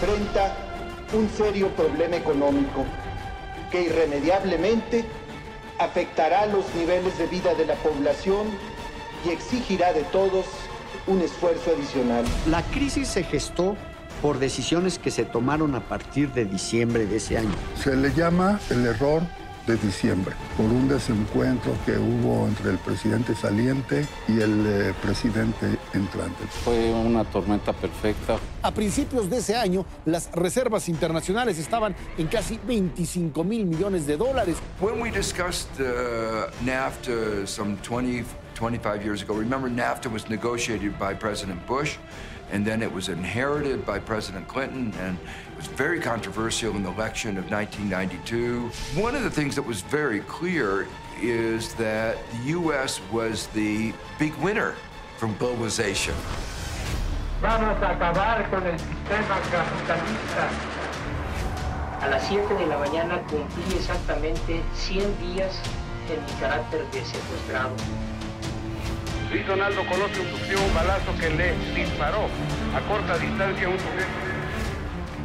Enfrenta un serio problema económico que irremediablemente afectará los niveles de vida de la población y exigirá de todos un esfuerzo adicional. La crisis se gestó por decisiones que se tomaron a partir de diciembre de ese año. Se le llama el error de diciembre, por un desencuentro que hubo entre el presidente saliente y el eh, presidente entrante. Fue una tormenta perfecta. A principios de ese año, las reservas internacionales estaban en casi 25 mil millones de dólares. When we discussed uh, NAFTA some 20, 25 years ago, remember NAFTA was negotiated by President Bush and then it was inherited by President Clinton, and was very controversial in the election of 1992. One of the things that was very clear is that the U.S. was the big winner from globalization. Vamos a acabar con el sistema capitalista. A las 7 de la mañana cumplí exactamente 100 días en mi carácter de secuestrado. Luis Donaldo Colosio sufrió un balazo que le disparó a corta distancia a un sujeto.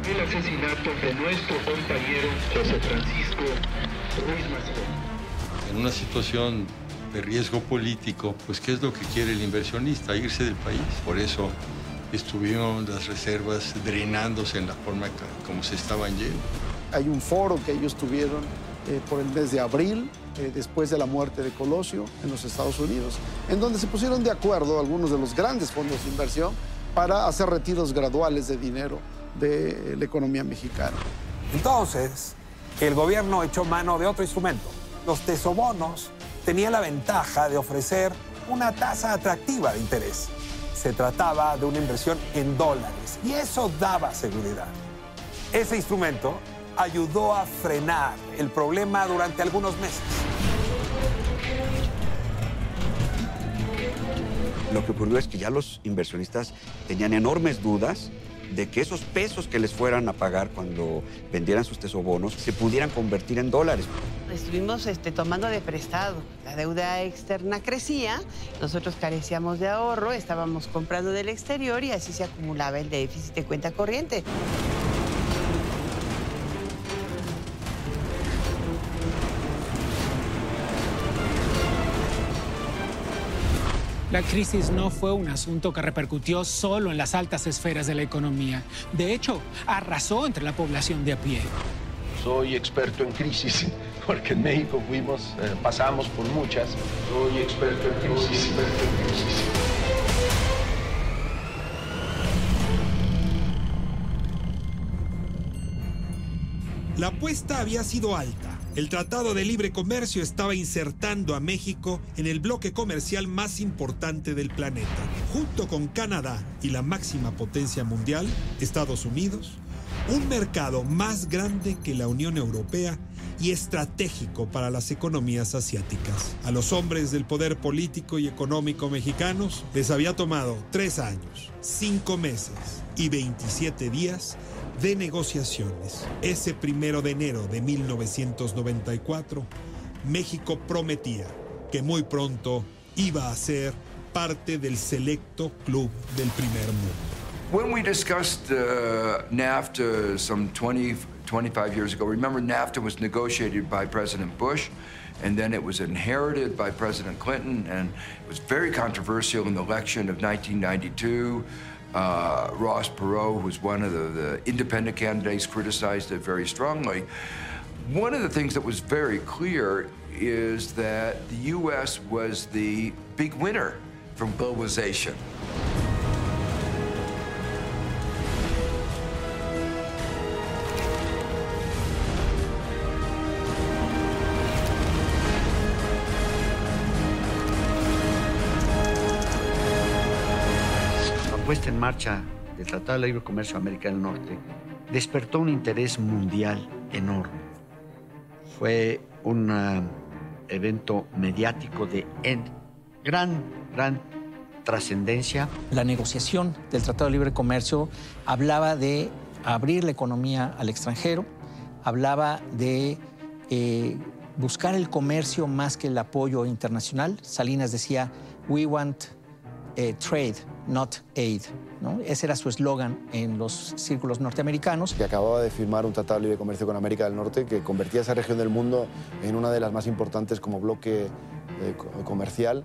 El asesinato de nuestro compañero José Francisco Ruiz Massieu. En una situación de riesgo político, pues ¿qué es lo que quiere el inversionista? Irse del país. Por eso estuvieron las reservas drenándose en la forma como se estaban yendo. Hay un foro que ellos tuvieron eh, por el mes de abril, eh, después de la muerte de Colosio en los Estados Unidos, en donde se pusieron de acuerdo algunos de los grandes fondos de inversión para hacer retiros graduales de dinero de la economía mexicana. Entonces, el gobierno echó mano de otro instrumento. Los tesobonos tenían la ventaja de ofrecer una tasa atractiva de interés. Se trataba de una inversión en dólares y eso daba seguridad. Ese instrumento ayudó a frenar el problema durante algunos meses. Lo que ocurrió es que ya los inversionistas tenían enormes dudas de que esos pesos que les fueran a pagar cuando vendieran sus tesobonos se pudieran convertir en dólares. Estuvimos este, tomando de prestado. La deuda externa crecía, nosotros carecíamos de ahorro, estábamos comprando del exterior y así se acumulaba el déficit de cuenta corriente. La crisis no fue un asunto que repercutió solo en las altas esferas de la economía. De hecho, arrasó entre la población de a pie. Soy experto en crisis, porque en México fuimos, eh, pasamos por muchas. Soy experto en crisis. Soy experto en crisis. La apuesta había sido alta. El Tratado de Libre Comercio estaba insertando a México en el bloque comercial más importante del planeta. Junto con Canadá y la máxima potencia mundial, Estados Unidos, un mercado más grande que la Unión Europea y estratégico para las economías asiáticas. A los hombres del poder político y económico mexicanos les había tomado tres años, cinco meses y 27 días de negociaciones. Ese primero de enero de 1994, México prometía que muy pronto iba a ser parte del selecto club del primer mundo. When we discussed uh, NAFTA some 20, 25 years ago, remember NAFTA was negotiated by President Bush and then it was inherited by President Clinton and it was very controversial in the election of 1992. Uh, Ross Perot, who was one of the, the independent candidates, criticized it very strongly. One of the things that was very clear is that the U.S. was the big winner from globalization. Marcha del Tratado de Libre Comercio de América del Norte despertó un interés mundial enorme. Fue un uh, evento mediático de gran, gran trascendencia. La negociación del Tratado de Libre Comercio hablaba de abrir la economía al extranjero, hablaba de eh, buscar el comercio más que el apoyo internacional. Salinas decía, we want eh, trade, not aid. ¿no? Ese era su eslogan en los círculos norteamericanos. Que acababa de firmar un tratado de libre comercio con América del Norte que convertía esa región del mundo en una de las más importantes como bloque eh, comercial.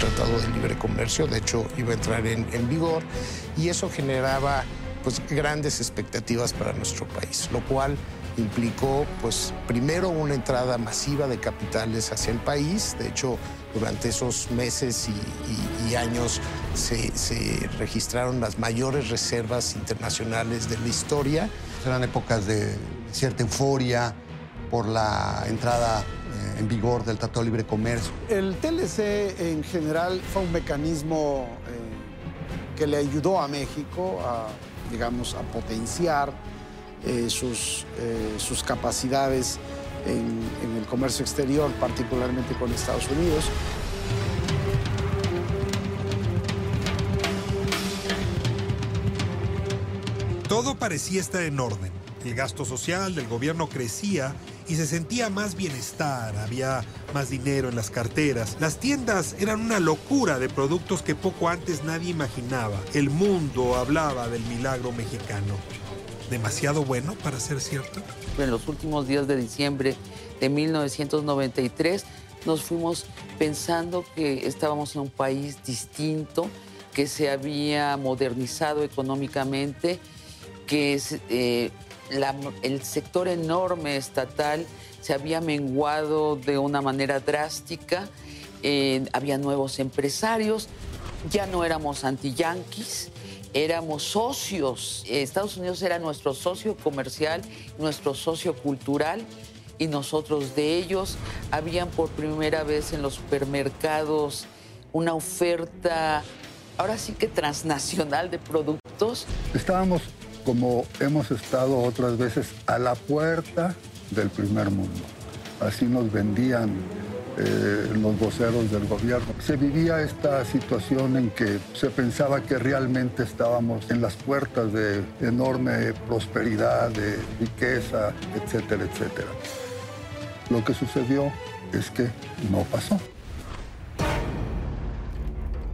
Tratado de Libre Comercio, de hecho iba a entrar en, en vigor y eso generaba pues, grandes expectativas para nuestro país, lo cual implicó pues primero una entrada masiva de capitales hacia el país, de hecho durante esos meses y, y años se, se, registraron las mayores reservas internacionales de la historia. Eran épocas de cierta euforia por la entrada en vigor del Tratado de Libre Comercio. El TLC en general fue un mecanismo eh, que le ayudó a México a, digamos, a potenciar eh, sus, eh, sus, capacidades en, en el comercio exterior, particularmente con Estados Unidos. Todo parecía estar en orden. El gasto social del gobierno crecía y se sentía más bienestar, había más dinero en las carteras. Las tiendas eran una locura de productos que poco antes nadie imaginaba. El mundo hablaba del milagro mexicano. ¿Demasiado bueno para ser cierto? En los últimos días de diciembre de 1993 nos fuimos pensando que estábamos en un país distinto, que se había modernizado económicamente, que eh, el sector enorme estatal se había menguado de una manera drástica, eh, había nuevos empresarios, ya no éramos anti-yanquis, éramos socios. Estados Unidos era nuestro socio comercial, nuestro socio cultural y nosotros de ellos. Habían por primera vez en los supermercados una oferta, ahora sí que transnacional de productos. Estábamos como hemos estado otras veces a la puerta del primer mundo. Así nos vendían eh, los voceros del gobierno. Se vivía esta situación en que se pensaba que realmente estábamos en las puertas de enorme prosperidad, de riqueza, etcétera, etcétera. Lo que sucedió es que no pasó.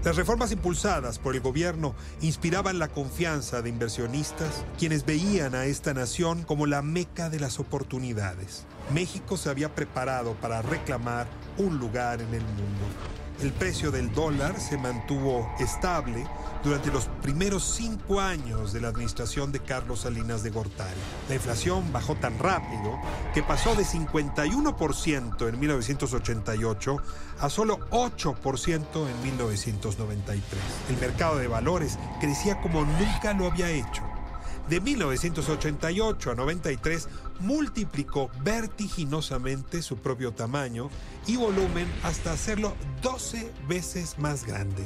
Las reformas impulsadas por el gobierno inspiraban la confianza de inversionistas, quienes veían a esta nación como la meca de las oportunidades. México se había preparado para reclamar un lugar en el mundo. El precio del dólar se mantuvo estable durante los primeros cinco años de la administración de Carlos Salinas de Gortari. La inflación bajó tan rápido que pasó de 51% en 1988 a solo 8% en 1993. El mercado de valores crecía como nunca lo había hecho. De 1988 a 93 multiplicó vertiginosamente su propio tamaño y volumen hasta hacerlo 12 veces más grande.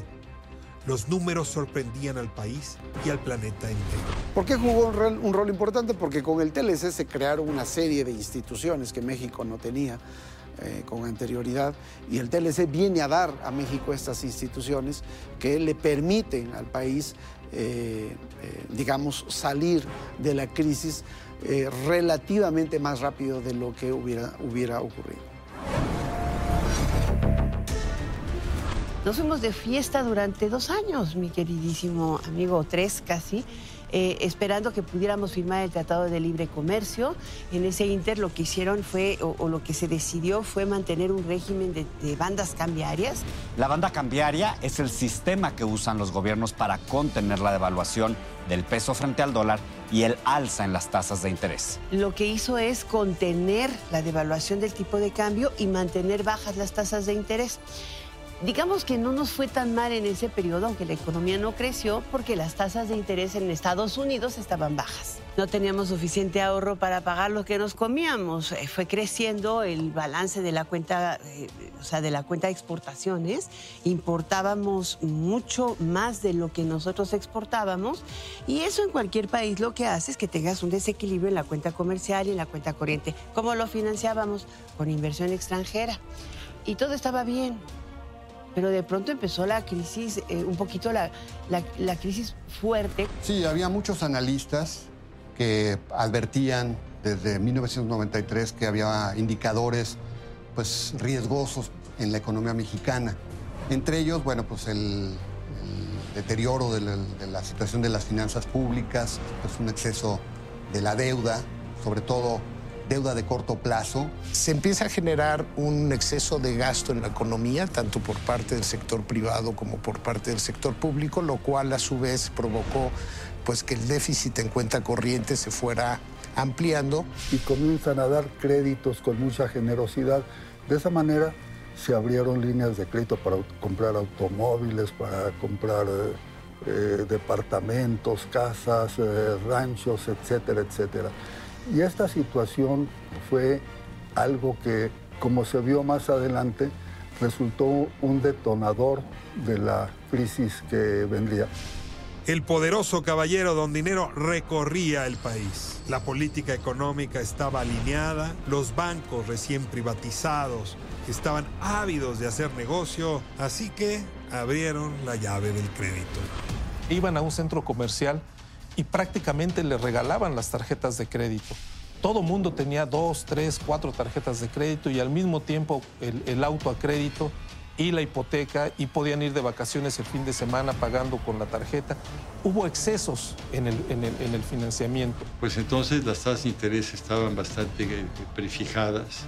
Los números sorprendían al país y al planeta entero. ¿Por qué jugó un rol, importante? Porque con el TLC se crearon una serie de instituciones que México no tenía. Eh, con anterioridad y el TLC viene a dar a México estas instituciones que le permiten al país, eh, eh, digamos, salir de la crisis eh, relativamente más rápido de lo que hubiera, hubiera ocurrido. Nos fuimos de fiesta durante dos años, mi queridísimo amigo, tres casi. Eh, esperando que pudiéramos firmar el Tratado de Libre Comercio. En ese inter lo que hicieron fue, o, o lo que se decidió fue mantener un régimen de, de, bandas cambiarias. La banda cambiaria es el sistema que usan los gobiernos para contener la devaluación del peso frente al dólar y el alza en las tasas de interés. Lo que hizo es contener la devaluación del tipo de cambio y mantener bajas las tasas de interés. Digamos que no nos fue tan mal en ese periodo, aunque la economía no creció, porque las tasas de interés en Estados Unidos estaban bajas. No teníamos suficiente ahorro para pagar lo que nos comíamos. Eh, fue creciendo el balance de la cuenta, eh, o sea, de la cuenta de exportaciones. Importábamos mucho más de lo que nosotros exportábamos. Y eso en cualquier país lo que hace es que tengas un desequilibrio en la cuenta comercial y en la cuenta corriente. ¿Cómo lo financiábamos? Con inversión extranjera. Y todo estaba bien pero de pronto empezó la crisis, eh, un poquito la, la, crisis fuerte. Sí, había muchos analistas que advertían desde 1993 que había indicadores pues, riesgosos en la economía mexicana. Entre ellos, bueno, pues el, el deterioro de la, de la, situación de las finanzas públicas, pues un exceso de la deuda, sobre todo deuda de corto plazo. Se empieza a generar un exceso de gasto en la economía, tanto por parte del sector privado como por parte del sector público, lo cual a su vez provocó pues, que el déficit en cuenta corriente se fuera ampliando. Y comienzan a dar créditos con mucha generosidad. De esa manera se abrieron líneas de crédito para comprar automóviles, para comprar eh, departamentos, casas, eh, ranchos, etcétera, etcétera. Y esta situación fue algo que, como se vio más adelante, resultó un detonador de la crisis que vendría. El poderoso caballero don Dinero recorría el país. La política económica estaba alineada, los bancos recién privatizados estaban ávidos de hacer negocio, así que abrieron la llave del crédito. Iban a un centro comercial y prácticamente le regalaban las tarjetas de crédito. Todo mundo tenía dos, tres, cuatro tarjetas de crédito y al mismo tiempo el, auto a crédito y la hipoteca y podían ir de vacaciones el fin de semana pagando con la tarjeta. Hubo excesos en el, en el, en el financiamiento. Pues entonces las tasas de interés estaban bastante eh, prefijadas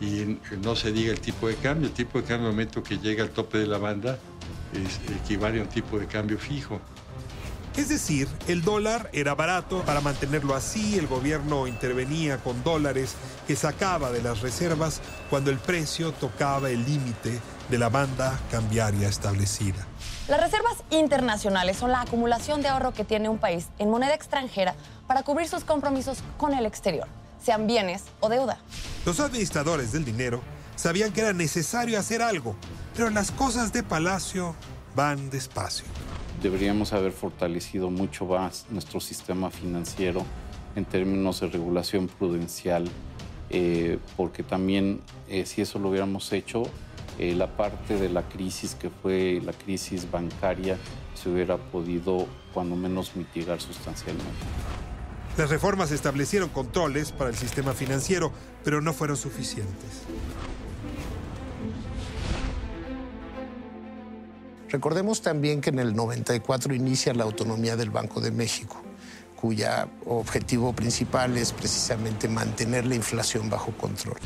y no se diga el tipo de cambio. El tipo de cambio, al momento que llega al tope de la banda, es, equivale a un tipo de cambio fijo. Es decir, el dólar era barato, para mantenerlo así el gobierno intervenía con dólares que sacaba de las reservas cuando el precio tocaba el límite de la banda cambiaria establecida. Las reservas internacionales son la acumulación de ahorro que tiene un país en moneda extranjera para cubrir sus compromisos con el exterior, sean bienes o deuda. Los administradores del dinero sabían que era necesario hacer algo, pero las cosas de Palacio van despacio deberíamos haber fortalecido mucho más nuestro sistema financiero en términos de regulación prudencial, eh, porque también eh, si eso lo hubiéramos hecho, eh, la parte de la crisis que fue la crisis bancaria se hubiera podido cuando menos mitigar sustancialmente. Las reformas establecieron controles para el sistema financiero, pero no fueron suficientes. Recordemos también que en el 94 inicia la autonomía del Banco de México, cuya objetivo principal es precisamente mantener la inflación bajo control.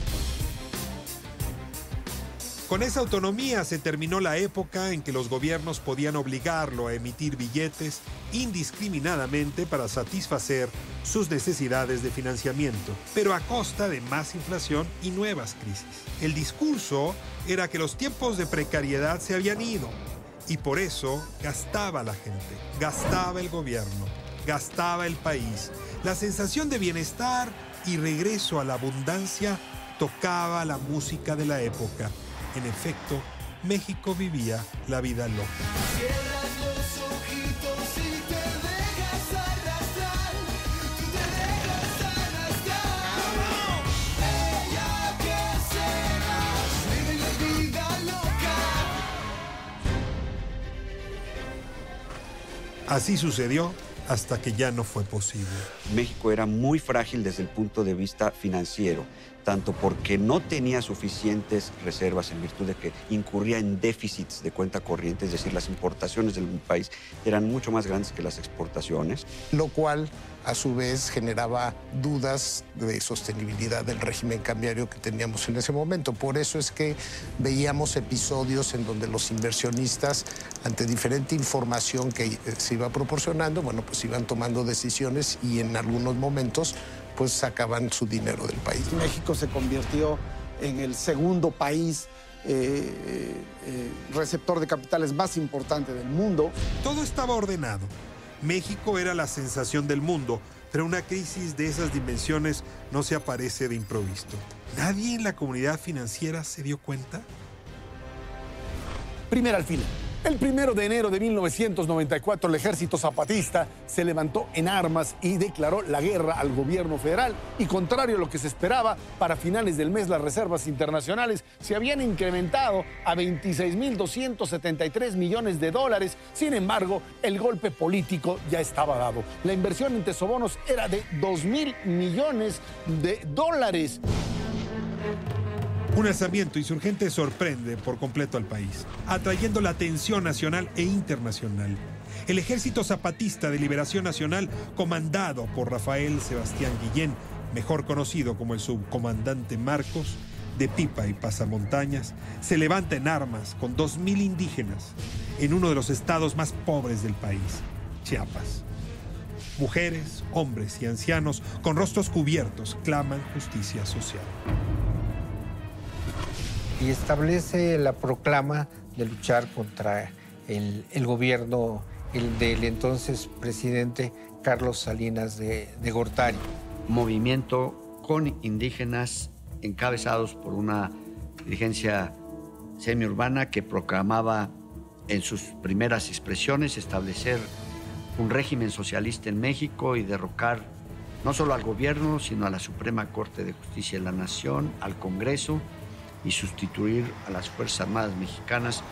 Con esa autonomía se terminó la época en que los gobiernos podían obligarlo a emitir billetes indiscriminadamente para satisfacer sus necesidades de financiamiento, pero a costa de más inflación y nuevas crisis. El discurso era que los tiempos de precariedad se habían ido y por eso gastaba la gente, gastaba el gobierno, gastaba el país. La sensación de bienestar y regreso a la abundancia tocaba la música de la época. En efecto, México vivía la vida loca. Así sucedió hasta que ya no fue posible. México era muy frágil desde el punto de vista financiero, tanto porque no tenía suficientes reservas en virtud de que incurría en déficits de cuenta corriente, es decir, las importaciones del país eran mucho más grandes que las exportaciones. Lo cual a su vez generaba dudas de sostenibilidad del régimen cambiario que teníamos en ese momento. Por eso es que veíamos episodios en donde los inversionistas, ante diferente información que se iba proporcionando, bueno, pues iban tomando decisiones y en algunos momentos pues sacaban su dinero del país. México se convirtió en el segundo país eh, eh, receptor de capitales más importante del mundo. Todo estaba ordenado. México era la sensación del mundo, pero una crisis de esas dimensiones no se aparece de improviso. ¿Nadie en la comunidad financiera se dio cuenta? Primera al final. El primero de enero de 1994, el ejército zapatista se levantó en armas y declaró la guerra al gobierno federal. Y contrario a lo que se esperaba, para finales del mes las reservas internacionales se habían incrementado a 26.273 millones de dólares. Sin embargo, el golpe político ya estaba dado. La inversión en tesobonos era de 2 mil millones de dólares. Un alzamiento insurgente sorprende por completo al país, atrayendo la atención nacional e internacional. El Ejército Zapatista de Liberación Nacional, comandado por Rafael Sebastián Guillén, mejor conocido como el subcomandante Marcos, de Pipa y Pasamontañas, se levanta en armas con 2.000 indígenas en uno de los estados más pobres del país, Chiapas. Mujeres, hombres y ancianos con rostros cubiertos claman justicia social y establece la proclama de luchar contra el, gobierno el del entonces presidente Carlos Salinas de, de Gortari. Movimiento con indígenas encabezados por una dirigencia semiurbana que proclamaba en sus primeras expresiones establecer un régimen socialista en México y derrocar no solo al gobierno, sino a la Suprema Corte de Justicia de la Nación, al Congreso y sustituir a las Fuerzas Armadas mexicanas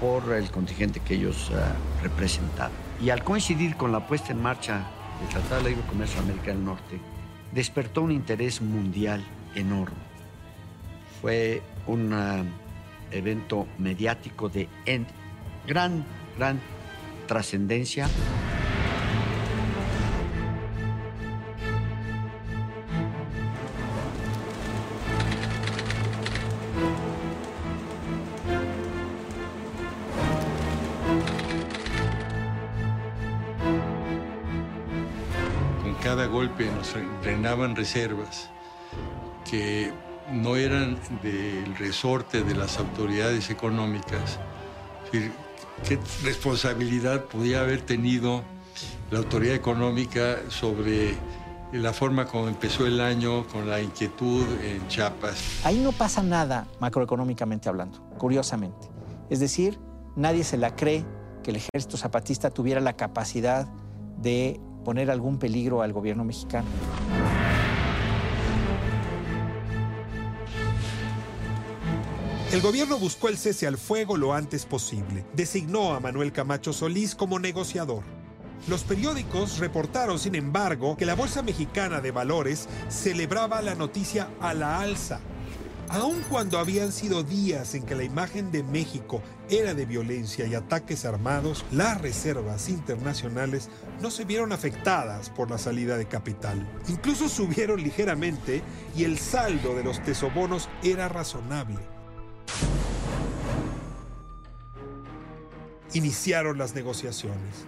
por el contingente que ellos uh, representaban. Y al coincidir con la puesta en marcha del Tratado de Libre Comercio de América del Norte, despertó un interés mundial enorme. Fue un uh, evento mediático de gran, gran trascendencia. Nos drenaban reservas que no eran del resorte de las autoridades económicas. ¿Qué responsabilidad podía haber tenido la autoridad económica sobre la forma como empezó el año con la inquietud en Chiapas? Ahí no pasa nada macroeconómicamente hablando, curiosamente. Es decir, nadie se la cree que el ejército zapatista tuviera la capacidad de poner algún peligro al gobierno mexicano. El gobierno buscó el cese al fuego lo antes posible. Designó a Manuel Camacho Solís como negociador. Los periódicos reportaron, sin embargo, que la Bolsa Mexicana de Valores celebraba la noticia a la alza Aun cuando habían sido días en que la imagen de México era de violencia y ataques armados, las reservas internacionales no se vieron afectadas por la salida de capital. Incluso subieron ligeramente y el saldo de los tesobonos era razonable. Iniciaron las negociaciones.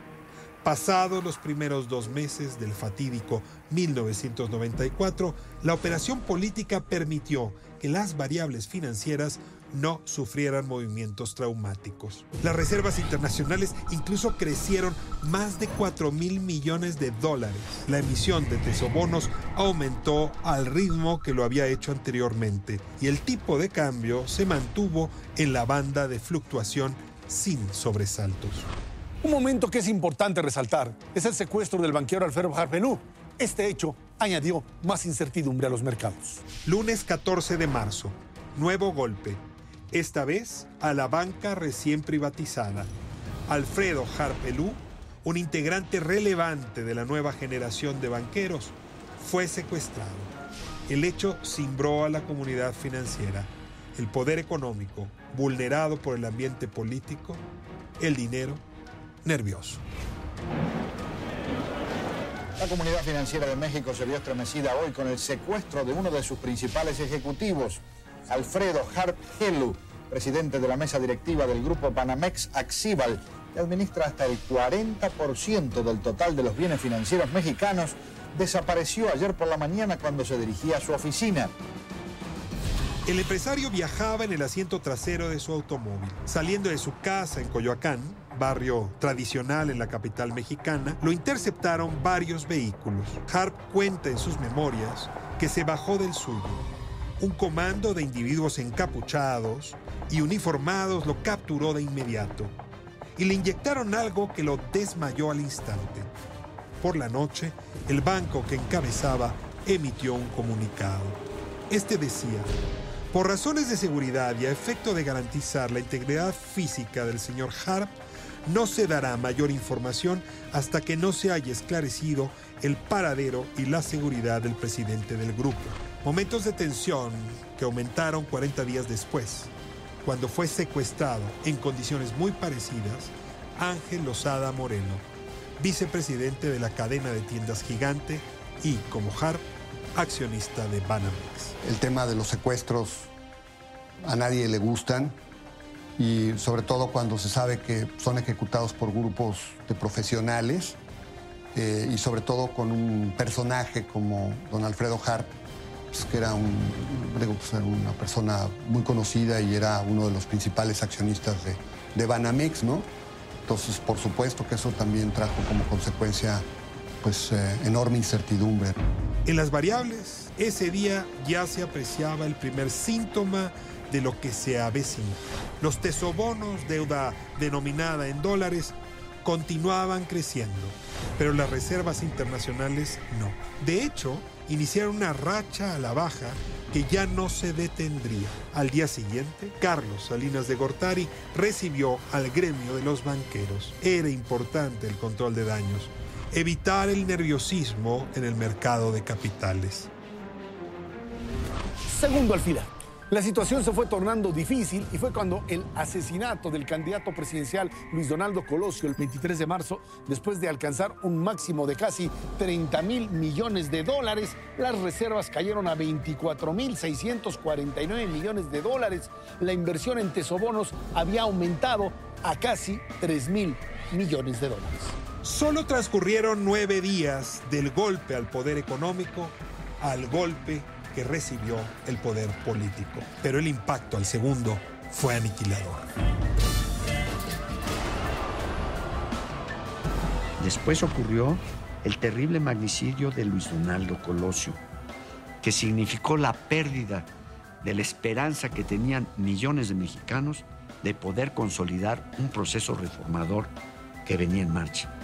Pasados los primeros dos meses del fatídico 1994, la operación política permitió que las variables financieras no sufrieran movimientos traumáticos. Las reservas internacionales incluso crecieron más de 4 mil millones de dólares. La emisión de tesobonos aumentó al ritmo que lo había hecho anteriormente y el tipo de cambio se mantuvo en la banda de fluctuación sin sobresaltos. Un momento que es importante resaltar es el secuestro del banquero Alfredo Harpenú. Este hecho añadió más incertidumbre a los mercados. Lunes 14 de marzo, nuevo golpe. Esta vez a la banca recién privatizada. Alfredo Harpelú, un integrante relevante de la nueva generación de banqueros, fue secuestrado. El hecho cimbró a la comunidad financiera. El poder económico, vulnerado por el ambiente político, el dinero nervioso. La comunidad financiera de México se vio estremecida hoy con el secuestro de uno de sus principales ejecutivos, Alfredo Harp Helu, presidente de la mesa directiva del grupo Panamex Axibal, que administra hasta el 40% del total de los bienes financieros mexicanos, desapareció ayer por la mañana cuando se dirigía a su oficina. El empresario viajaba en el asiento trasero de su automóvil. Saliendo de su casa en Coyoacán, barrio tradicional en la capital mexicana, lo interceptaron varios vehículos. Harp cuenta en sus memorias que se bajó del suyo. Un comando de individuos encapuchados y uniformados lo capturó de inmediato. y le inyectaron algo que lo desmayó al instante. Por la noche, el banco que encabezaba emitió un comunicado. Este decía, por razones de seguridad y a efecto de garantizar la integridad física del señor Harp, no se dará mayor información hasta que no se haya esclarecido el paradero y la seguridad del presidente del grupo. Momentos de tensión que aumentaron 40 días después, cuando fue secuestrado en condiciones muy parecidas Ángel Lozada Moreno, vicepresidente de la cadena de tiendas gigante y, como Harp, accionista de Banamex. El tema de los secuestros a nadie le gustan y sobre todo cuando se sabe que son ejecutados por grupos de profesionales eh, y sobre todo con un personaje como don Alfredo Harp, pues, que era, un, pues, era una persona muy conocida y era uno de los principales accionistas de, de Banamex, ¿no? Entonces, por supuesto que eso también trajo como consecuencia pues eh, enorme incertidumbre. En las variables, ese día ya se apreciaba el primer síntoma de lo que se avecina. Los tesobonos, deuda denominada en dólares, continuaban creciendo, pero las reservas internacionales no. De hecho, iniciaron una racha a la baja que ya no se detendría. Al día siguiente, Carlos Salinas de Gortari recibió al gremio de los banqueros. Era importante el control de daños, evitar el nerviosismo en el mercado de capitales. Segundo al final. La situación se fue tornando difícil y fue cuando el asesinato del candidato presidencial Luis Donaldo Colosio el 23 de marzo, después de alcanzar un máximo de casi 30 mil millones de dólares, las reservas cayeron a 24 mil 649 millones de dólares. La inversión en tesobonos había aumentado a casi 3 mil millones de dólares. Solo transcurrieron nueve días del golpe al poder económico al golpe que recibió el poder político. Pero el impacto al segundo fue aniquilador. Después ocurrió el terrible magnicidio de Luis Donaldo Colosio, que significó la pérdida de la esperanza que tenían millones de mexicanos de poder consolidar un proceso reformador que venía en marcha.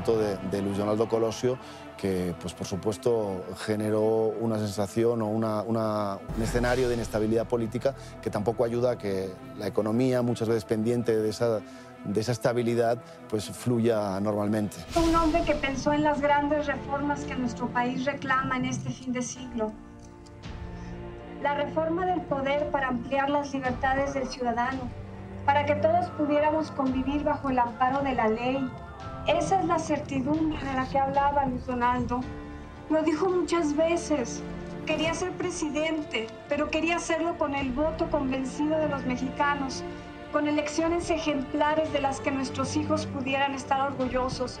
Asesinato de, de Luis Donaldo Colosio, que pues por supuesto generó una sensación o una- una- un escenario de inestabilidad política que tampoco ayuda a que la economía, muchas veces pendiente de esa, de esa estabilidad, pues fluya normalmente. Un hombre que pensó en las grandes reformas que nuestro país reclama en este fin de siglo. La reforma del poder para ampliar las libertades del ciudadano, para que todos pudiéramos convivir bajo el amparo de la ley. Esa es la certidumbre de la que hablaba Luis Donaldo. Lo dijo muchas veces. Quería ser presidente, pero quería hacerlo con el voto convencido de los mexicanos, con elecciones ejemplares de las que nuestros hijos pudieran estar orgullosos.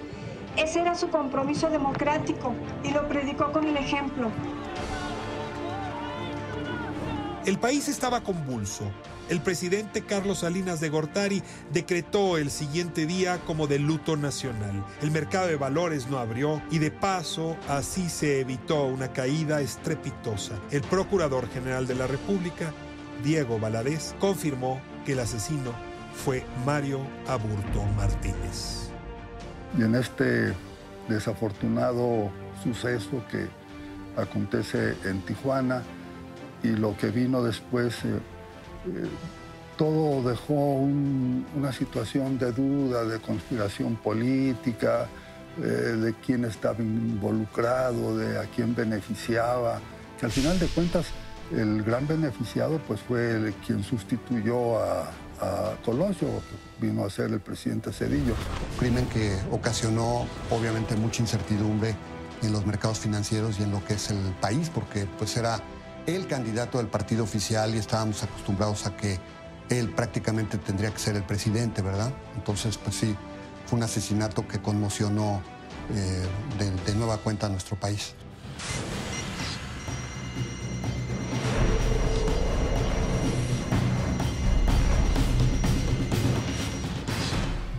Ese era su compromiso democrático y lo predicó con el ejemplo. El país estaba convulso. El presidente Carlos Salinas de Gortari decretó el siguiente día como de luto nacional. El mercado de valores no abrió y de paso así se evitó una caída estrepitosa. El procurador general de la República, Diego Valadez, confirmó que el asesino fue Mario Aburto Martínez. Y en este desafortunado suceso que acontece en Tijuana y lo que vino después, eh, todo dejó un- una situación de duda, de conspiración política, eh, de quién estaba involucrado, de a quién beneficiaba, que al final de cuentas el gran beneficiado pues fue el- quien sustituyó a, a Colosio, vino a ser el presidente Cedillo. crimen que ocasionó obviamente mucha incertidumbre en los mercados financieros y en lo que es el país, porque pues era el candidato del partido oficial y estábamos acostumbrados a que él prácticamente tendría que ser el presidente, ¿verdad? Entonces, pues sí, fue un asesinato que conmocionó eh, de, de nueva cuenta a nuestro país.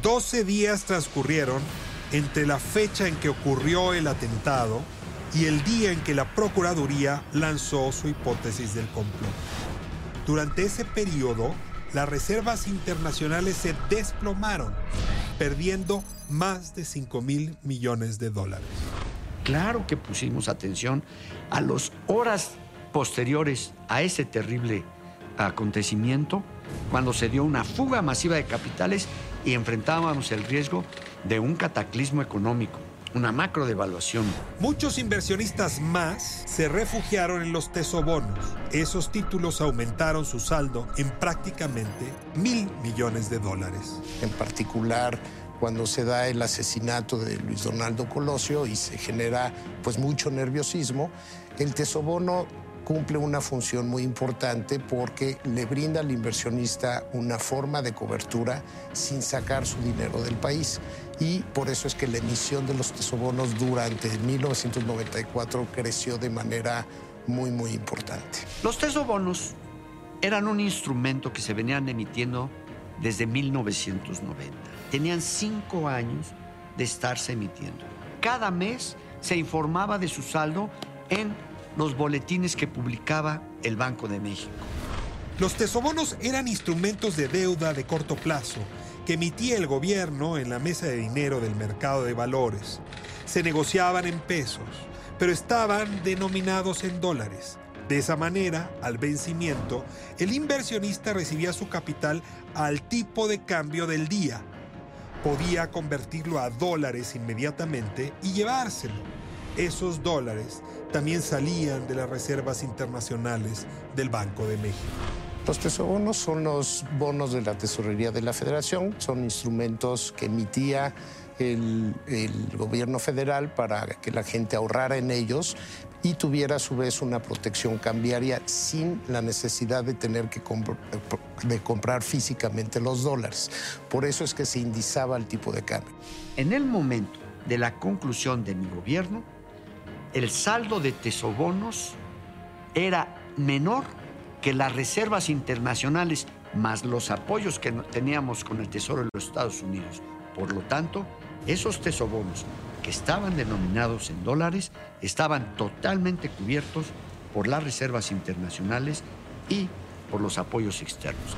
12 días transcurrieron entre la fecha en que ocurrió el atentado y el día en que la Procuraduría lanzó su hipótesis del complot. Durante ese periodo, las reservas internacionales se desplomaron, perdiendo más de 5 mil millones de dólares. Claro que pusimos atención a las horas posteriores a ese terrible acontecimiento, cuando se dio una fuga masiva de capitales y enfrentábamos el riesgo de un cataclismo económico, una macro devaluación. Muchos inversionistas más se refugiaron en los tesobonos. Esos títulos aumentaron su saldo en prácticamente mil millones de dólares. En particular, cuando se da el asesinato de Luis Donaldo Colosio y se genera pues mucho nerviosismo, el tesobono cumple una función muy importante porque le brinda al inversionista una forma de cobertura sin sacar su dinero del país. Y por eso es que la emisión de los tesobonos durante 1994 creció de manera muy, muy importante. Los tesobonos eran un instrumento que se venían emitiendo desde 1990. Tenían cinco años de estarse emitiendo. Cada mes se informaba de su saldo en los boletines que publicaba el Banco de México. Los tesobonos eran instrumentos de deuda de corto plazo que emitía el gobierno en la mesa de dinero del mercado de valores. Se negociaban en pesos, pero estaban denominados en dólares. De esa manera, al vencimiento, el inversionista recibía su capital al tipo de cambio del día. Podía convertirlo a dólares inmediatamente y llevárselo. Esos dólares también salían de las reservas internacionales del Banco de México. Los tesobonos son los bonos de la Tesorería de la Federación, son instrumentos que emitía el, gobierno federal para que la gente ahorrara en ellos y tuviera a su vez una protección cambiaria sin la necesidad de tener que comprar físicamente los dólares. Por eso es que se indizaba el tipo de cambio. En el momento de la conclusión de mi gobierno, el saldo de tesobonos era menor que las reservas internacionales más los apoyos que teníamos con el Tesoro de los Estados Unidos. Por lo tanto, esos tesobonos que estaban denominados en dólares estaban totalmente cubiertos por las reservas internacionales y por los apoyos externos.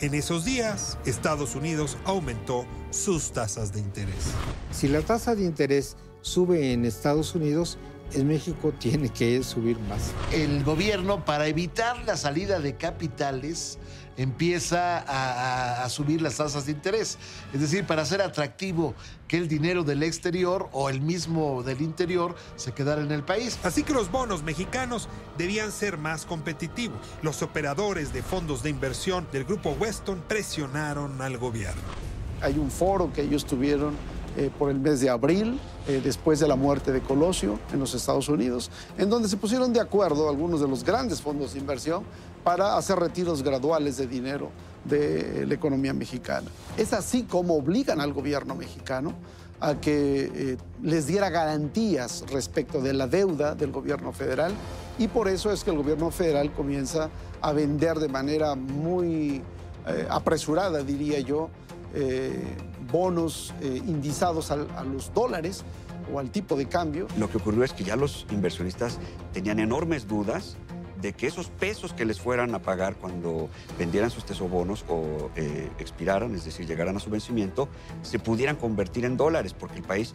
En esos días, Estados Unidos aumentó sus tasas de interés. Si la tasa de interés sube en Estados Unidos, en México tiene que subir más. El gobierno, para evitar la salida de capitales, empieza a, a, subir las tasas de interés. Es decir, para hacer atractivo que el dinero del exterior o el mismo del interior se quedara en el país. Así que los bonos mexicanos debían ser más competitivos. Los operadores de fondos de inversión del grupo Weston presionaron al gobierno. Hay un foro que ellos tuvieron eh, por el mes de abril, eh, después de la muerte de Colosio en los Estados Unidos, en donde se pusieron de acuerdo algunos de los grandes fondos de inversión para hacer retiros graduales de dinero de la economía mexicana. Es así como obligan al gobierno mexicano a que eh, les diera garantías respecto de la deuda del gobierno federal y por eso es que el gobierno federal comienza a vender de manera muy eh, apresurada, diría yo, eh, bonos eh, indizados a los dólares o al tipo de cambio. Lo que ocurrió es que ya los inversionistas tenían enormes dudas de que esos pesos que les fueran a pagar cuando vendieran sus tesobonos o eh, expiraran, es decir, llegaran a su vencimiento, se pudieran convertir en dólares, porque el país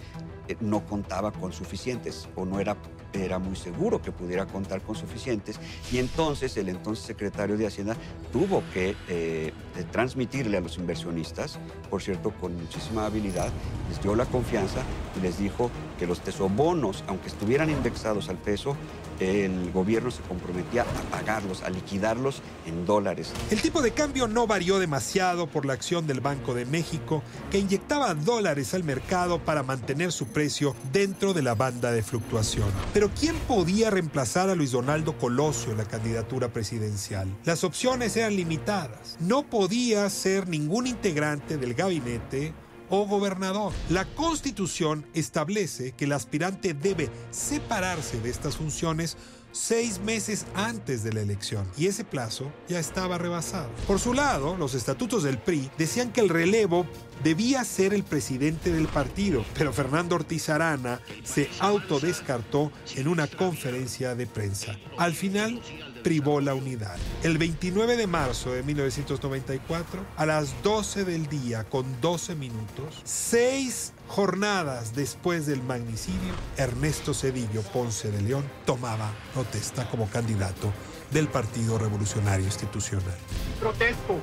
no contaba con suficientes o no era, era muy seguro que pudiera contar con suficientes. Y entonces el entonces secretario de Hacienda tuvo que eh, transmitirle a los inversionistas, por cierto, con muchísima habilidad, les dio la confianza y les dijo que los tesobonos, aunque estuvieran indexados al peso, el gobierno se comprometía a pagarlos, a liquidarlos en dólares. El tipo de cambio no varió demasiado por la acción del Banco de México, que inyectaba dólares al mercado para mantener su precio dentro de la banda de fluctuación. Pero ¿quién podía reemplazar a Luis Donaldo Colosio en la candidatura presidencial? Las opciones eran limitadas. No podía ser ningún integrante del gabinete o gobernador. La constitución establece que el aspirante debe separarse de estas funciones seis meses antes de la elección y ese plazo ya estaba rebasado. Por su lado, los estatutos del PRI decían que el relevo debía ser el presidente del partido, pero Fernando Ortiz Arana se autodescartó en una conferencia de prensa. Al final, privó la unidad. El 29 de marzo de 1994, a las 12 del día con 12 minutos, seis jornadas después del magnicidio, Ernesto Cedillo Ponce de León tomaba protesta como candidato del Partido Revolucionario Institucional. Protesto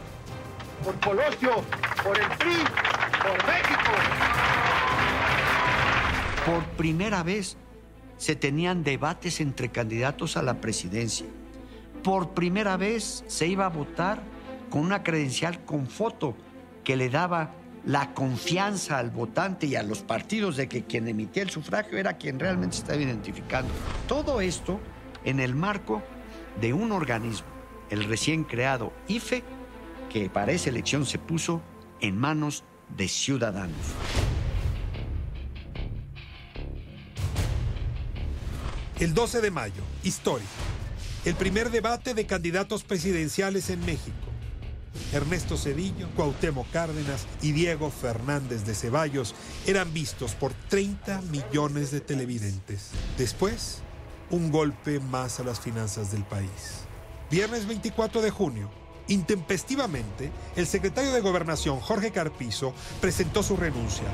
por Colosio, por el PRI, por México. Por primera vez se tenían debates entre candidatos a la presidencia. Por primera vez se iba a votar con una credencial con foto que le daba la confianza al votante y a los partidos de que quien emitía el sufragio era quien realmente estaba identificando. Todo esto en el marco de un organismo, el recién creado IFE, que para esa elección se puso en manos de ciudadanos. El 12 de mayo, historia. El primer debate de candidatos presidenciales en México. Ernesto Cedillo, Cuauhtémoc Cárdenas y Diego Fernández de Ceballos eran vistos por 30 millones de televidentes. Después, un golpe más a las finanzas del país. Viernes 24 de junio, intempestivamente, el secretario de Gobernación, Jorge Carpizo, presentó su renuncia.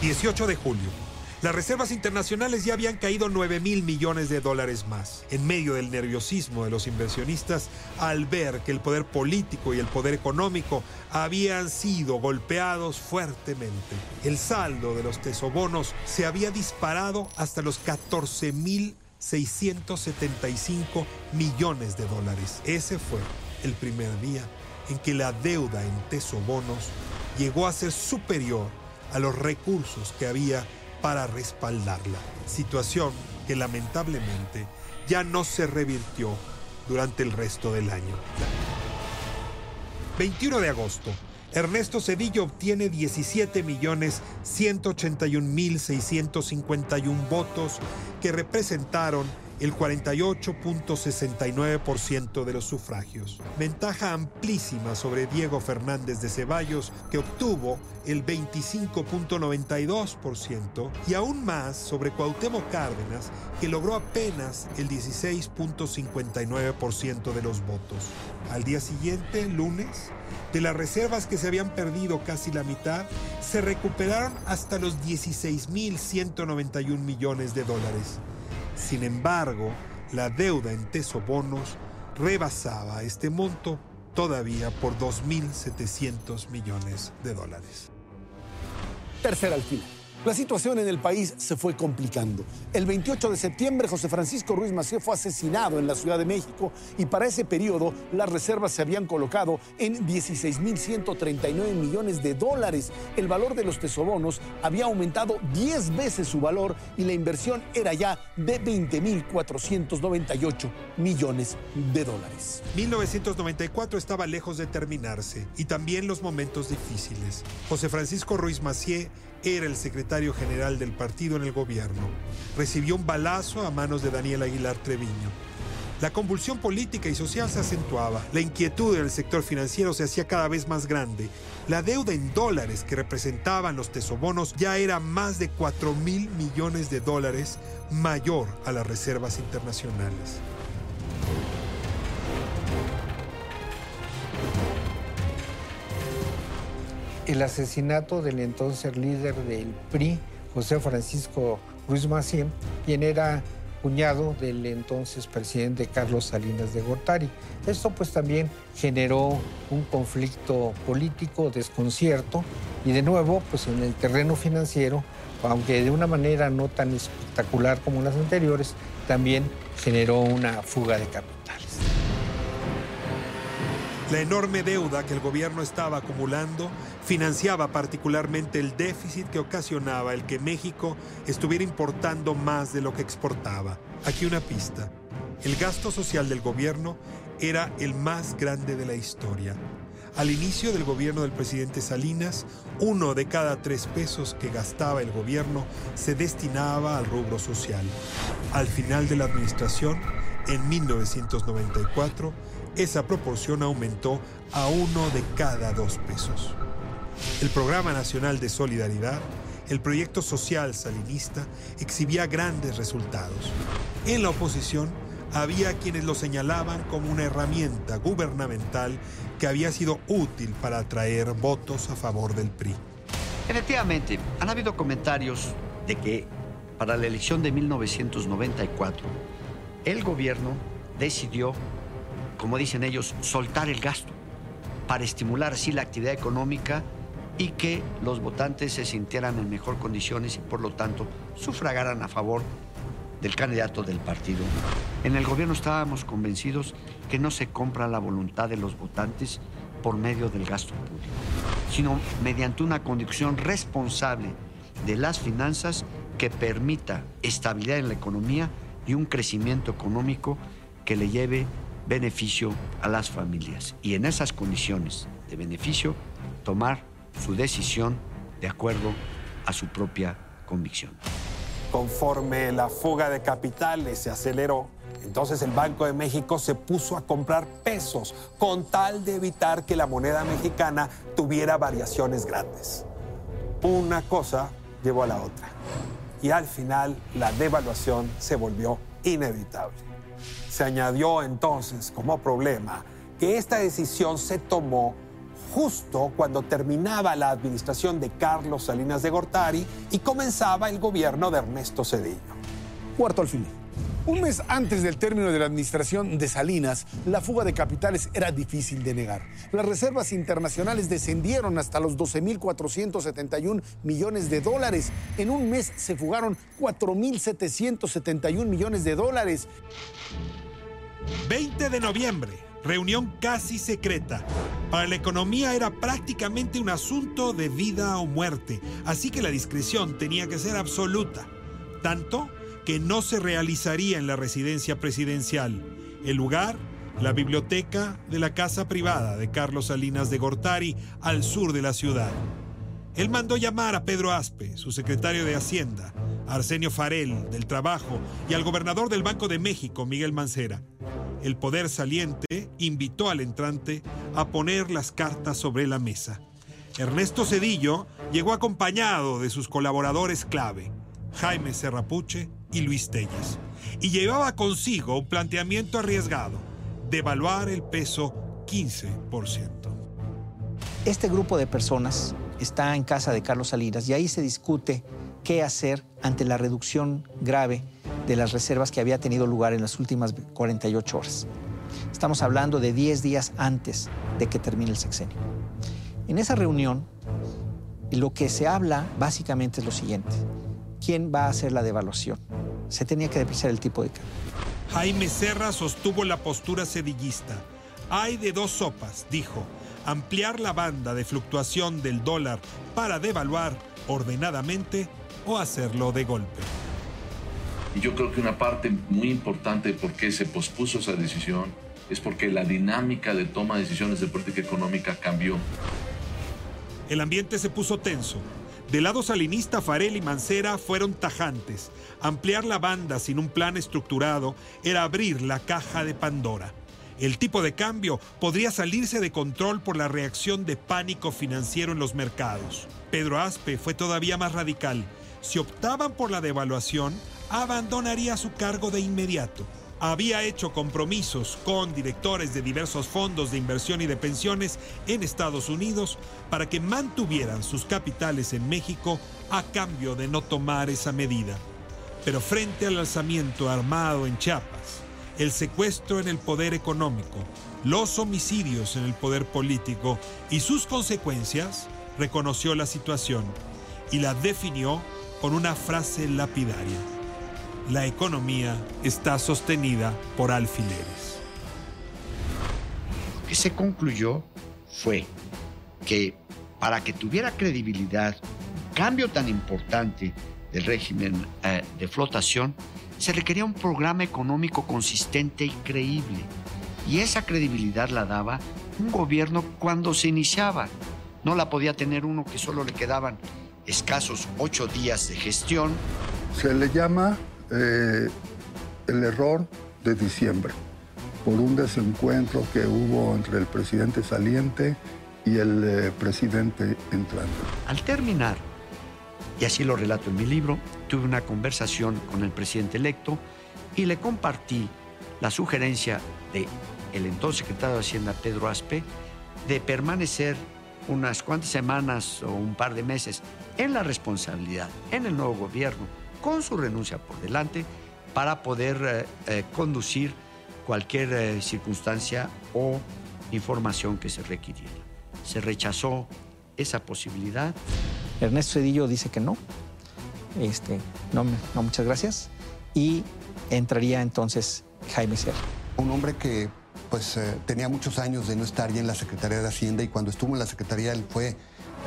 18 de julio, las reservas internacionales ya habían caído 9 mil millones de dólares más, en medio del nerviosismo de los inversionistas al ver que el poder político y el poder económico habían sido golpeados fuertemente. El saldo de los tesobonos se había disparado hasta los 14 mil 675 millones de dólares. Ese fue el primer día en que la deuda en tesobonos llegó a ser superior a los recursos que había para respaldarla, situación que lamentablemente ya no se revirtió durante el resto del año. 21 de agosto, Ernesto Cedillo obtiene 17.181.651 votos que representaron el 48.69% de los sufragios. Ventaja amplísima sobre Diego Fernández de Ceballos, que obtuvo el 25.92%, y aún más sobre Cuauhtémoc Cárdenas, que logró apenas el 16.59% de los votos. Al día siguiente, lunes, de las reservas que se habían perdido casi la mitad, se recuperaron hasta los 16.191 millones de dólares. Sin embargo, la deuda en tesobonos rebasaba este monto todavía por 2.700 millones de dólares. Tercer alquiler. La situación en el país se fue complicando. El 28 de septiembre, José Francisco Ruiz Macié fue asesinado en la Ciudad de México y para ese periodo las reservas se habían colocado en 16.139 millones de dólares. El valor de los tesobonos había aumentado 10 veces su valor y la inversión era ya de 20.498 millones de dólares. 1994 estaba lejos de terminarse y también los momentos difíciles. José Francisco Ruiz Macié era el secretario general del partido en el gobierno. Recibió un balazo a manos de Daniel Aguilar Treviño. La convulsión política y social se acentuaba, la inquietud del sector financiero se hacía cada vez más grande, la deuda en dólares que representaban los tesobonos ya era más de 4 mil millones de dólares mayor a las reservas internacionales. El asesinato del entonces líder del PRI, José Francisco Ruiz Macié, quien era cuñado del entonces presidente Carlos Salinas de Gortari. Esto pues también generó un conflicto político, desconcierto y de nuevo pues en el terreno financiero, aunque de una manera no tan espectacular como las anteriores, también generó una fuga de capitales. La enorme deuda que el gobierno estaba acumulando financiaba particularmente el déficit que ocasionaba el que México estuviera importando más de lo que exportaba. Aquí una pista. El gasto social del gobierno era el más grande de la historia. Al inicio del gobierno del presidente Salinas, uno de cada tres pesos que gastaba el gobierno se destinaba al rubro social. Al final de la administración, en 1994, esa proporción aumentó a uno de cada dos pesos. El Programa Nacional de Solidaridad, el proyecto social salinista, exhibía grandes resultados. En la oposición, había quienes lo señalaban como una herramienta gubernamental que había sido útil para atraer votos a favor del PRI. Efectivamente, han habido comentarios de que para la elección de 1994, el gobierno decidió, como dicen ellos, soltar el gasto para estimular así la actividad económica y que los votantes se sintieran en mejor condiciones y por lo tanto sufragaran a favor del candidato del partido. En el gobierno estábamos convencidos que no se compra la voluntad de los votantes por medio del gasto público, sino mediante una conducción responsable de las finanzas que permita estabilidad en la economía y un crecimiento económico que le lleve beneficio a las familias. Y en esas condiciones de beneficio, tomar su decisión de acuerdo a su propia convicción. Conforme la fuga de capitales se aceleró, entonces el Banco de México se puso a comprar pesos con tal de evitar que la moneda mexicana tuviera variaciones grandes. Una cosa llevó a la otra y al final la devaluación se volvió inevitable. Se añadió entonces como problema que esta decisión se tomó justo cuando terminaba la administración de Carlos Salinas de Gortari y comenzaba el gobierno de Ernesto Cedillo. Cuarto al fin. Un mes antes del término de la administración de Salinas, la fuga de capitales era difícil de negar. Las reservas internacionales descendieron hasta los 12.471 millones de dólares. En un mes se fugaron 4.771 millones de dólares. 20 de noviembre, reunión casi secreta. Para la economía era prácticamente un asunto de vida o muerte, así que la discreción tenía que ser absoluta. Tanto que no se realizaría en la residencia presidencial. El lugar, la biblioteca de la casa privada de Carlos Salinas de Gortari, al sur de la ciudad. Él mandó llamar a Pedro Aspe, su secretario de Hacienda, a Arsenio Farel, del Trabajo, y al gobernador del Banco de México, Miguel Mancera. El poder saliente invitó al entrante a poner las cartas sobre la mesa. Ernesto Cedillo llegó acompañado de sus colaboradores clave, Jaime Serrapuche y Luis Telles, y llevaba consigo un planteamiento arriesgado, devaluar el peso 15%. Este grupo de personas está en casa de Carlos Salinas y ahí se discute qué hacer ante la reducción grave de las reservas que había tenido lugar en las últimas 48 horas. Estamos hablando de 10 días antes de que termine el sexenio. En esa reunión, lo que se habla básicamente es lo siguiente. ¿Quién va a hacer la devaluación? Se tenía que depreciar el tipo de cambio. Jaime Serra sostuvo la postura sedillista. Hay de dos sopas, dijo, ampliar la banda de fluctuación del dólar para devaluar ordenadamente o hacerlo de golpe. Y yo creo que una parte muy importante de por qué se pospuso esa decisión es porque la dinámica de toma de decisiones de política económica cambió. El ambiente se puso tenso. Del lado salinista, Farel y Mancera fueron tajantes. Ampliar la banda sin un plan estructurado era abrir la caja de Pandora. El tipo de cambio podría salirse de control por la reacción de pánico financiero en los mercados. Pedro Aspe fue todavía más radical. Si optaban por la devaluación, abandonaría su cargo de inmediato. Había hecho compromisos con directores de diversos fondos de inversión y de pensiones en Estados Unidos para que mantuvieran sus capitales en México a cambio de no tomar esa medida. Pero frente al alzamiento armado en Chiapas, el secuestro en el poder económico, los homicidios en el poder político y sus consecuencias, reconoció la situación y la definió con una frase lapidaria. La economía está sostenida por alfileres. Lo que se concluyó fue que para que tuviera credibilidad un cambio tan importante del régimen eh, de flotación, se requería un programa económico consistente y creíble. Y esa credibilidad la daba un gobierno cuando se iniciaba. No la podía tener uno que solo le quedaban escasos ocho días de gestión. Se le llama eh, el error de diciembre por un desencuentro que hubo entre el presidente saliente y el eh, presidente entrante. Al terminar, y así lo relato en mi libro, tuve una conversación con el presidente electo y le compartí la sugerencia de el entonces secretario de Hacienda Pedro Aspe de permanecer unas cuantas semanas o un par de meses en la responsabilidad en el nuevo gobierno con su renuncia por delante para poder eh, eh, conducir cualquier eh, circunstancia o información que se requiriera. Se rechazó esa posibilidad. Ernesto Cedillo dice que no. Este, no, no muchas gracias. Y entraría entonces Jaime Serra. Un hombre que pues tenía muchos años de no estar ya en la Secretaría de Hacienda y cuando estuvo en la Secretaría él fue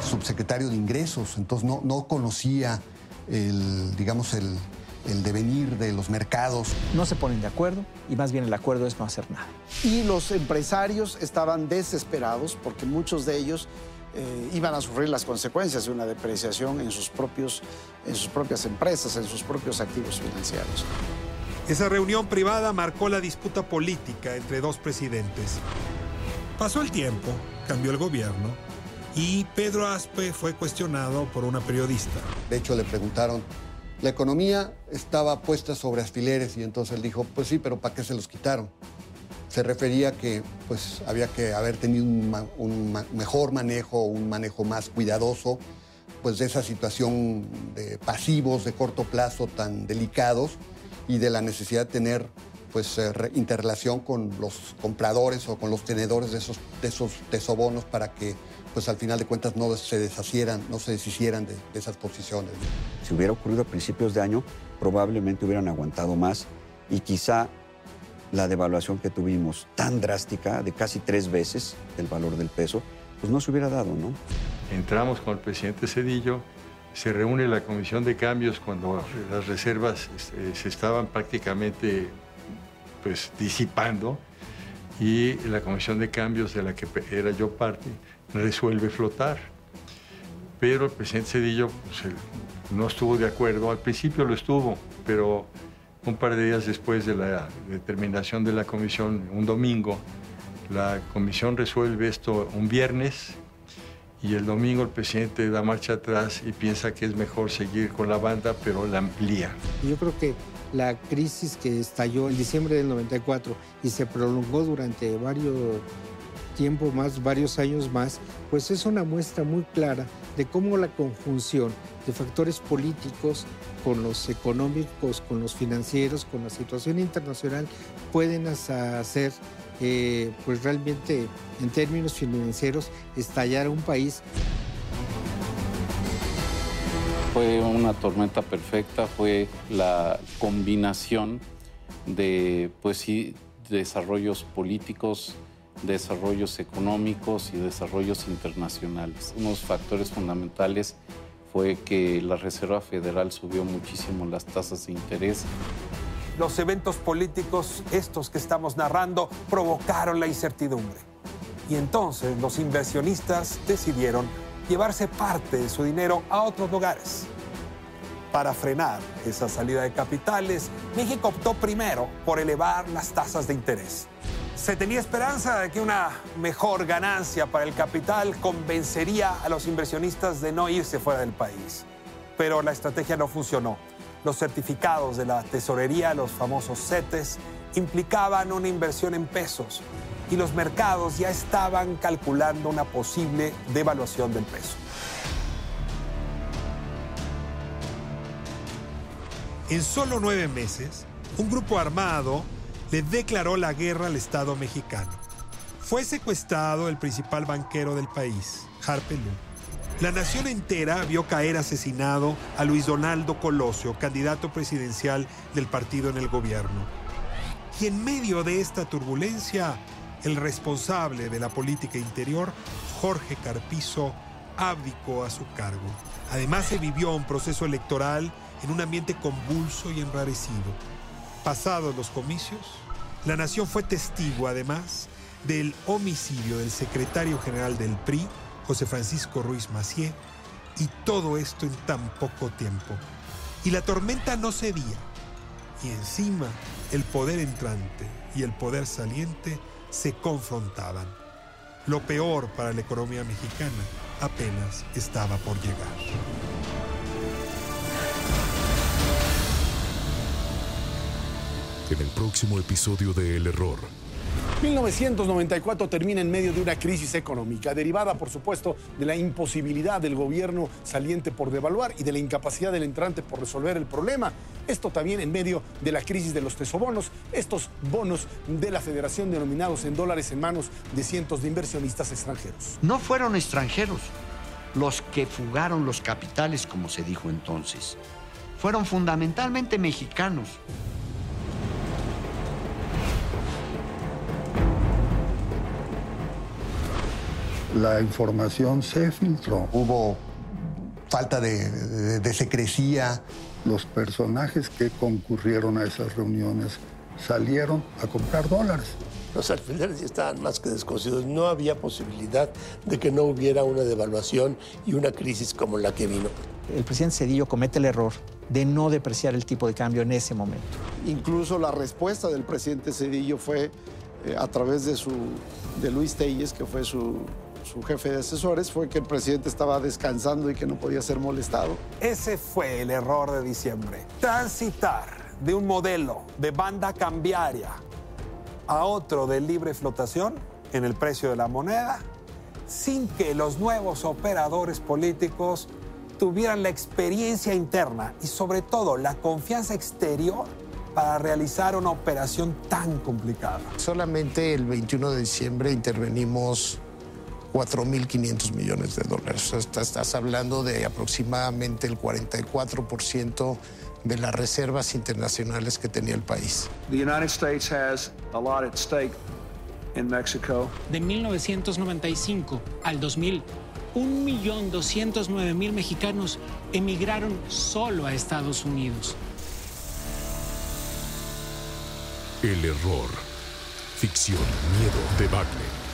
subsecretario de Ingresos, entonces no, no conocía el, digamos, el, el devenir de los mercados. No se ponen de acuerdo y más bien el acuerdo es no hacer nada. Y los empresarios estaban desesperados porque muchos de ellos eh, iban a sufrir las consecuencias de una depreciación en sus, propios, en sus propias empresas, en sus propios activos financieros. Esa reunión privada marcó la disputa política entre dos presidentes. Pasó el tiempo, cambió el gobierno y Pedro Aspe fue cuestionado por una periodista. De hecho, le preguntaron la economía estaba puesta sobre alfileres y entonces él dijo, pues sí, pero ¿para qué se los quitaron? Se refería que pues había que haber tenido un, mejor manejo, un manejo más cuidadoso, pues de esa situación de pasivos de corto plazo tan delicados y de la necesidad de tener pues eh, interrelación con los compradores o con los tenedores de esos, de esos tesobonos para que pues al final de cuentas no se deshacieran, no se deshicieran de, esas posiciones. Si hubiera ocurrido a principios de año, probablemente hubieran aguantado más y quizá la devaluación que tuvimos tan drástica, de casi tres veces el valor del peso, pues no se hubiera dado, ¿no? Entramos con el presidente Cedillo, se reúne la comisión de cambios cuando las reservas este, se estaban prácticamente pues disipando y la comisión de cambios de la que era yo parte resuelve flotar. Pero el presidente Cedillo pues, no estuvo de acuerdo. Al principio lo estuvo, pero un par de días después de la determinación de la comisión, un domingo, la comisión resuelve esto un viernes y el domingo el presidente da marcha atrás y piensa que es mejor seguir con la banda, pero la amplía. Yo creo que la crisis que estalló en diciembre del 94 y se prolongó durante varios tiempo más, varios años más, pues es una muestra muy clara de cómo la conjunción de factores políticos con los económicos, con los financieros, con la situación internacional, pueden hacer eh, pues realmente en términos financieros estallar a un país. Fue una tormenta perfecta, fue la combinación de pues sí, desarrollos políticos, desarrollos económicos y desarrollos internacionales. Unos factores fundamentales fue que la Reserva Federal subió muchísimo las tasas de interés. Los eventos políticos, estos que estamos narrando, provocaron la incertidumbre. Y entonces los inversionistas decidieron llevarse parte de su dinero a otros lugares. Para frenar esa salida de capitales, México optó primero por elevar las tasas de interés. Se tenía esperanza de que una mejor ganancia para el capital convencería a los inversionistas de no irse fuera del país. Pero la estrategia no funcionó. Los certificados de la tesorería, los famosos CETES, implicaban una inversión en pesos y los mercados ya estaban calculando una posible devaluación del peso. En solo nueve meses, un grupo armado le declaró la guerra al Estado mexicano. Fue secuestrado el principal banquero del país, Harpe La nación entera vio caer asesinado a Luis Donaldo Colosio, candidato presidencial del partido en el gobierno. Y en medio de esta turbulencia, el responsable de la política interior, Jorge Carpizo, abdicó a su cargo. Además, se vivió un proceso electoral en un ambiente convulso y enrarecido. Pasados los comicios, la nación fue testigo, además, del homicidio del secretario general del PRI, José Francisco Ruiz Macié, y todo esto en tan poco tiempo. Y la tormenta no cedía. Y encima el poder entrante y el poder saliente se confrontaban. Lo peor para la economía mexicana apenas estaba por llegar. En el próximo episodio de El Error. 1994 termina en medio de una crisis económica, derivada, por supuesto, de la imposibilidad del gobierno saliente por devaluar y de la incapacidad del entrante por resolver el problema. Esto también en medio de la crisis de los tesobonos, estos bonos de la federación denominados en dólares en manos de cientos de inversionistas extranjeros. No fueron extranjeros los que fugaron los capitales, como se dijo entonces. Fueron fundamentalmente mexicanos. La información se filtró. Hubo falta de, de- de secrecía. Los personajes que concurrieron a esas reuniones salieron a comprar dólares. Los alfileres ya estaban más que descosidos. No había posibilidad de que no hubiera una devaluación y una crisis como la que vino. El presidente Cedillo comete el error de no depreciar el tipo de cambio en ese momento. Incluso la respuesta del presidente Cedillo fue eh, a través de, su, de Luis Telles, que fue su, su jefe de asesores, fue que el presidente estaba descansando y que no podía ser molestado. Ese fue el error de diciembre. Transitar de un modelo de banda cambiaria a otro de libre flotación en el precio de la moneda sin que los nuevos operadores políticos tuvieran la experiencia interna y sobre todo la confianza exterior para realizar una operación tan complicada. Solamente el 21 de diciembre intervenimos 4.500 millones de dólares. O sea, estás, hablando de aproximadamente el 44% de las reservas internacionales que tenía el país. The United States has a lot at stake in Mexico. De 1995 al 2000, 1.209.000 mexicanos emigraron solo a Estados Unidos. El Error. Ficción, miedo, debacle.